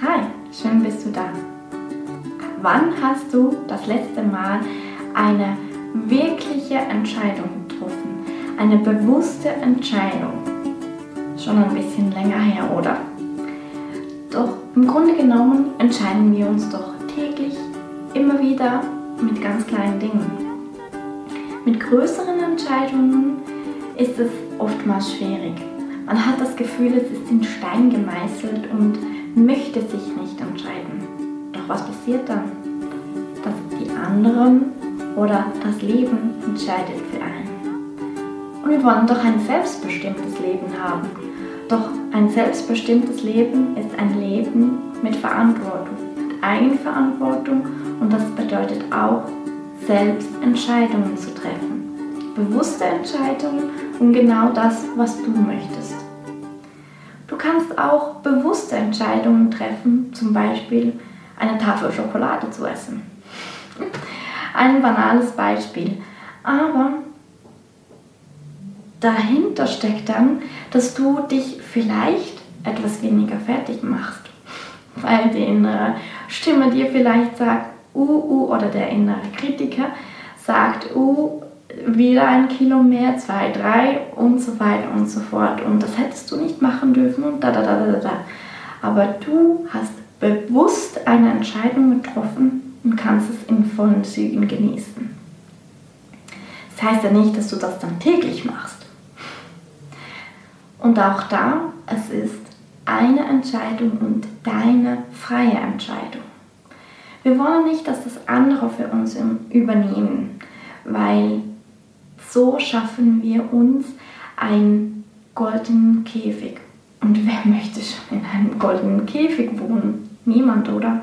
Hi, schön bist du da. Wann hast du das letzte Mal eine wirkliche Entscheidung getroffen? Eine bewusste Entscheidung? Schon ein bisschen länger her, oder? Doch im Grunde genommen entscheiden wir uns doch täglich immer wieder mit ganz kleinen Dingen. Mit größeren Entscheidungen ist es oftmals schwierig. Man hat das Gefühl, es ist in Stein gemeißelt und möchte sich nicht entscheiden. Doch was passiert dann? Dass die anderen oder das Leben entscheidet für einen. Und wir wollen doch ein selbstbestimmtes Leben haben. Doch ein selbstbestimmtes Leben ist ein Leben mit Verantwortung, mit Eigenverantwortung und das bedeutet auch, selbst Entscheidungen zu treffen. Bewusste Entscheidungen und genau das, was du möchtest. Kannst auch bewusste Entscheidungen treffen, zum Beispiel eine Tafel Schokolade zu essen. Ein banales Beispiel. Aber dahinter steckt dann, dass du dich vielleicht etwas weniger fertig machst. Weil die innere Stimme dir vielleicht sagt, uh, uh, oder der innere Kritiker sagt, uh, wieder ein Kilo mehr, zwei, drei und so weiter und so fort. Und das hättest du nicht machen dürfen und da, da, da, da, da. Aber du hast bewusst eine Entscheidung getroffen und kannst es in vollen Zügen genießen. Das heißt ja nicht, dass du das dann täglich machst. Und auch da, es ist eine Entscheidung und deine freie Entscheidung. Wir wollen nicht, dass das andere für uns übernehmen, weil so schaffen wir uns einen goldenen Käfig. Und wer möchte schon in einem goldenen Käfig wohnen? Niemand, oder?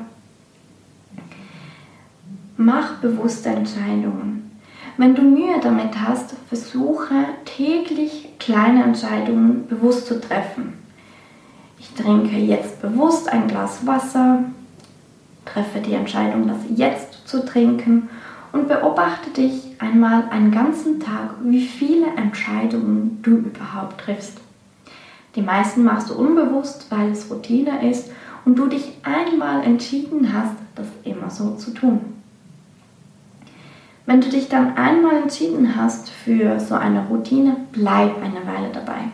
Mach bewusste Entscheidungen. Wenn du Mühe damit hast, versuche täglich kleine Entscheidungen bewusst zu treffen. Ich trinke jetzt bewusst ein Glas Wasser, treffe die Entscheidung, das jetzt zu trinken und beobachte dich einmal einen ganzen Tag, wie viele Entscheidungen du überhaupt triffst. Die meisten machst du unbewusst, weil es Routine ist und du dich einmal entschieden hast, das immer so zu tun. Wenn du dich dann einmal entschieden hast für so eine Routine, bleib eine Weile dabei.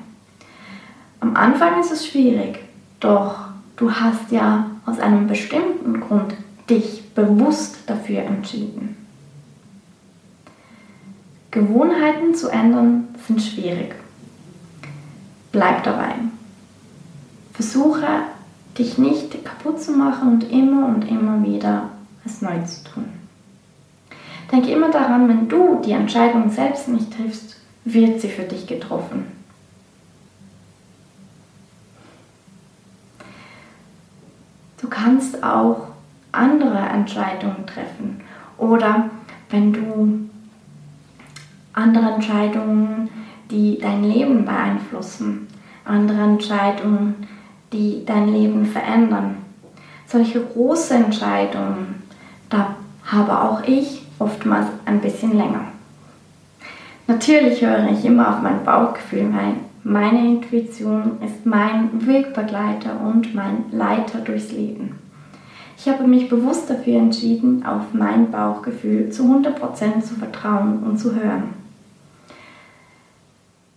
Am Anfang ist es schwierig, doch du hast ja aus einem bestimmten Grund dich bewusst dafür entschieden. Gewohnheiten zu ändern sind schwierig. Bleib dabei. Versuche dich nicht kaputt zu machen und immer und immer wieder es neu zu tun. Denke immer daran, wenn du die Entscheidung selbst nicht triffst, wird sie für dich getroffen. Du kannst auch andere Entscheidungen treffen oder wenn du andere Entscheidungen, die dein Leben beeinflussen, andere Entscheidungen, die dein Leben verändern. Solche große Entscheidungen, da habe auch ich oftmals ein bisschen länger. Natürlich höre ich immer auf mein Bauchgefühl. Mein, meine Intuition ist mein Wegbegleiter und mein Leiter durchs Leben. Ich habe mich bewusst dafür entschieden, auf mein Bauchgefühl zu 100% zu vertrauen und zu hören.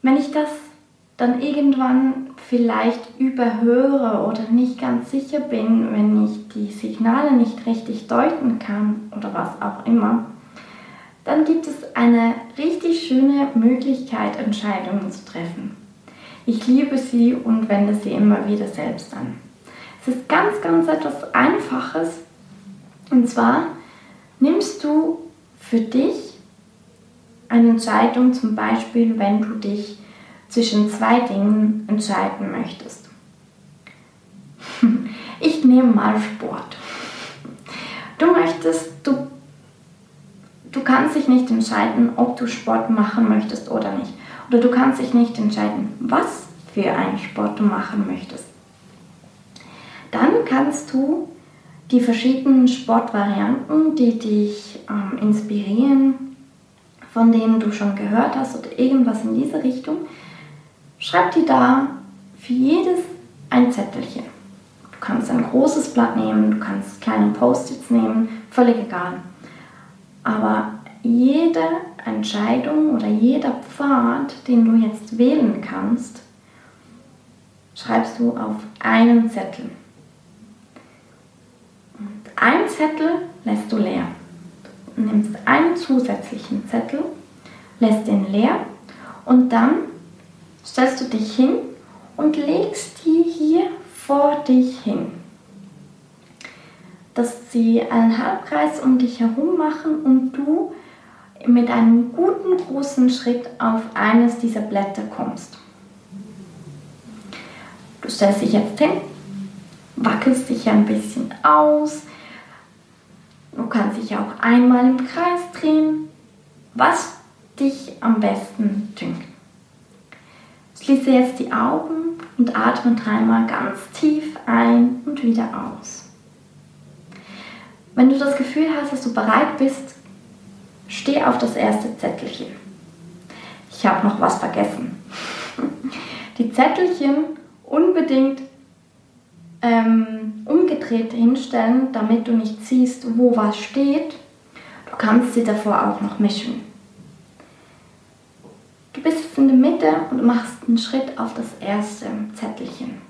Wenn ich das dann irgendwann vielleicht überhöre oder nicht ganz sicher bin, wenn ich die Signale nicht richtig deuten kann oder was auch immer, dann gibt es eine richtig schöne Möglichkeit, Entscheidungen zu treffen. Ich liebe sie und wende sie immer wieder selbst an. Es ist ganz, ganz etwas Einfaches. Und zwar nimmst du für dich eine Entscheidung, zum Beispiel, wenn du dich zwischen zwei Dingen entscheiden möchtest. Ich nehme mal Sport. Du möchtest, du, du kannst dich nicht entscheiden, ob du Sport machen möchtest oder nicht. Oder du kannst dich nicht entscheiden, was für einen Sport du machen möchtest. Dann kannst du die verschiedenen Sportvarianten, die dich ähm, inspirieren, von denen du schon gehört hast oder irgendwas in diese Richtung, schreib dir da für jedes ein Zettelchen. Du kannst ein großes Blatt nehmen, du kannst kleine Post-its nehmen, völlig egal. Aber jede Entscheidung oder jeder Pfad, den du jetzt wählen kannst, schreibst du auf einen Zettel. Und ein Zettel lässt du leer. Nimmst einen zusätzlichen Zettel, lässt den leer und dann stellst du dich hin und legst die hier vor dich hin. Dass sie einen Halbkreis um dich herum machen und du mit einem guten großen Schritt auf eines dieser Blätter kommst. Du stellst dich jetzt hin, wackelst dich ein bisschen aus. Du kannst dich auch einmal im Kreis drehen, was dich am besten dünkt. Schließe jetzt die Augen und atme dreimal ganz tief ein und wieder aus. Wenn du das Gefühl hast, dass du bereit bist, steh auf das erste Zettelchen. Ich habe noch was vergessen. Die Zettelchen unbedingt ähm, umgedreht hinstellen, damit du nicht siehst, wo was steht. Du kannst sie davor auch noch mischen. Du bist jetzt in der Mitte und machst einen Schritt auf das erste Zettelchen.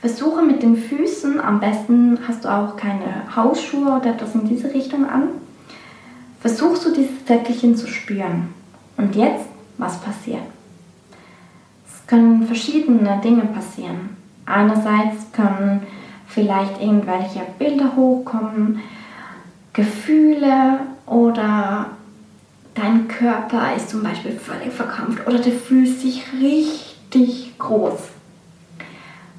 Versuche mit den Füßen, am besten hast du auch keine Hausschuhe oder etwas in diese Richtung an, versuchst du dieses Zettelchen zu spüren. Und jetzt, was passiert? Es können verschiedene Dinge passieren. Einerseits können vielleicht irgendwelche Bilder hochkommen, Gefühle oder dein Körper ist zum Beispiel völlig verkrampft oder du fühlst dich richtig groß.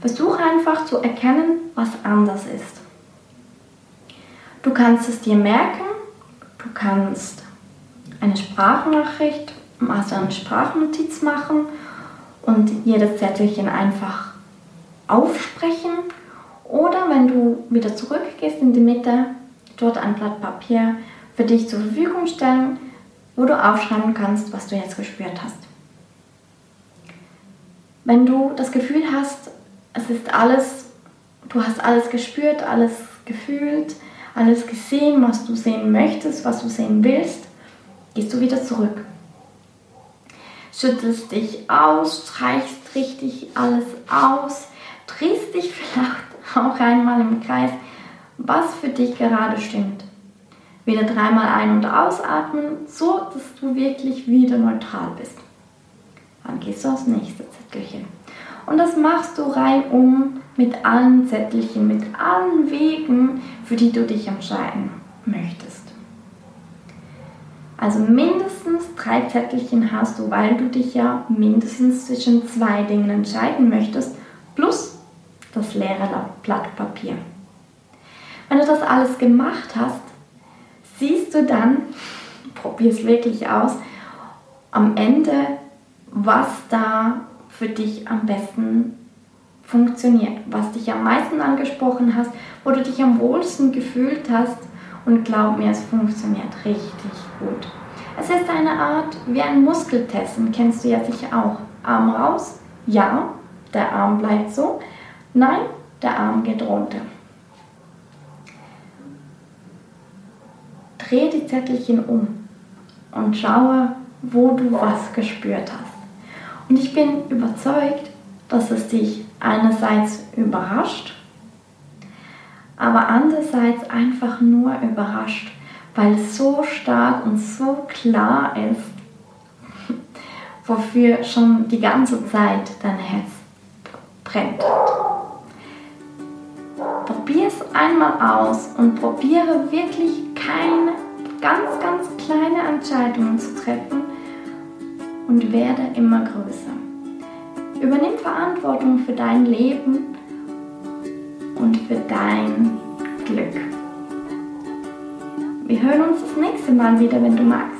Versuche einfach zu erkennen, was anders ist. Du kannst es dir merken, du kannst eine Sprachnachricht, also eine Sprachnotiz machen und jedes Zettelchen einfach aufsprechen. Oder wenn du wieder zurückgehst in die Mitte, dort ein Blatt Papier für dich zur Verfügung stellen, wo du aufschreiben kannst, was du jetzt gespürt hast. Wenn du das Gefühl hast, es ist alles, du hast alles gespürt, alles gefühlt, alles gesehen, was du sehen möchtest, was du sehen willst, gehst du wieder zurück. Schüttelst dich aus, streichst richtig alles aus, drehst dich vielleicht auch einmal im Kreis, was für dich gerade stimmt. Wieder dreimal ein- und ausatmen, so dass du wirklich wieder neutral bist. Dann gehst du aufs nächste Zettelchen. Und das machst du reihum mit allen Zettelchen, mit allen Wegen, für die du dich entscheiden möchtest. Also mindestens drei Zettelchen hast du, weil du dich ja mindestens zwischen zwei Dingen entscheiden möchtest, das leere Blatt Papier. Wenn du das alles gemacht hast, siehst du dann, probier es wirklich aus, am Ende, was da für dich am besten funktioniert, was dich am meisten angesprochen hast, wo du dich am wohlsten gefühlt hast und glaub mir, es funktioniert richtig gut. Es ist eine Art wie ein Muskeltest, kennst du ja sicher auch. Arm raus, ja, der Arm bleibt so, nein, der Arm geht runter. dreh die Zettelchen um und schaue, wo du was gespürt hast. Und ich bin überzeugt, dass es dich einerseits überrascht, aber andererseits einfach nur überrascht, weil es so stark und so klar ist, wofür schon die ganze Zeit dein Herz brennt. Einmal aus und probiere wirklich keine ganz, ganz kleine Entscheidungen zu treffen und werde immer größer. Übernimm Verantwortung für dein Leben und für dein Glück. Wir hören uns das nächste Mal wieder, wenn du magst.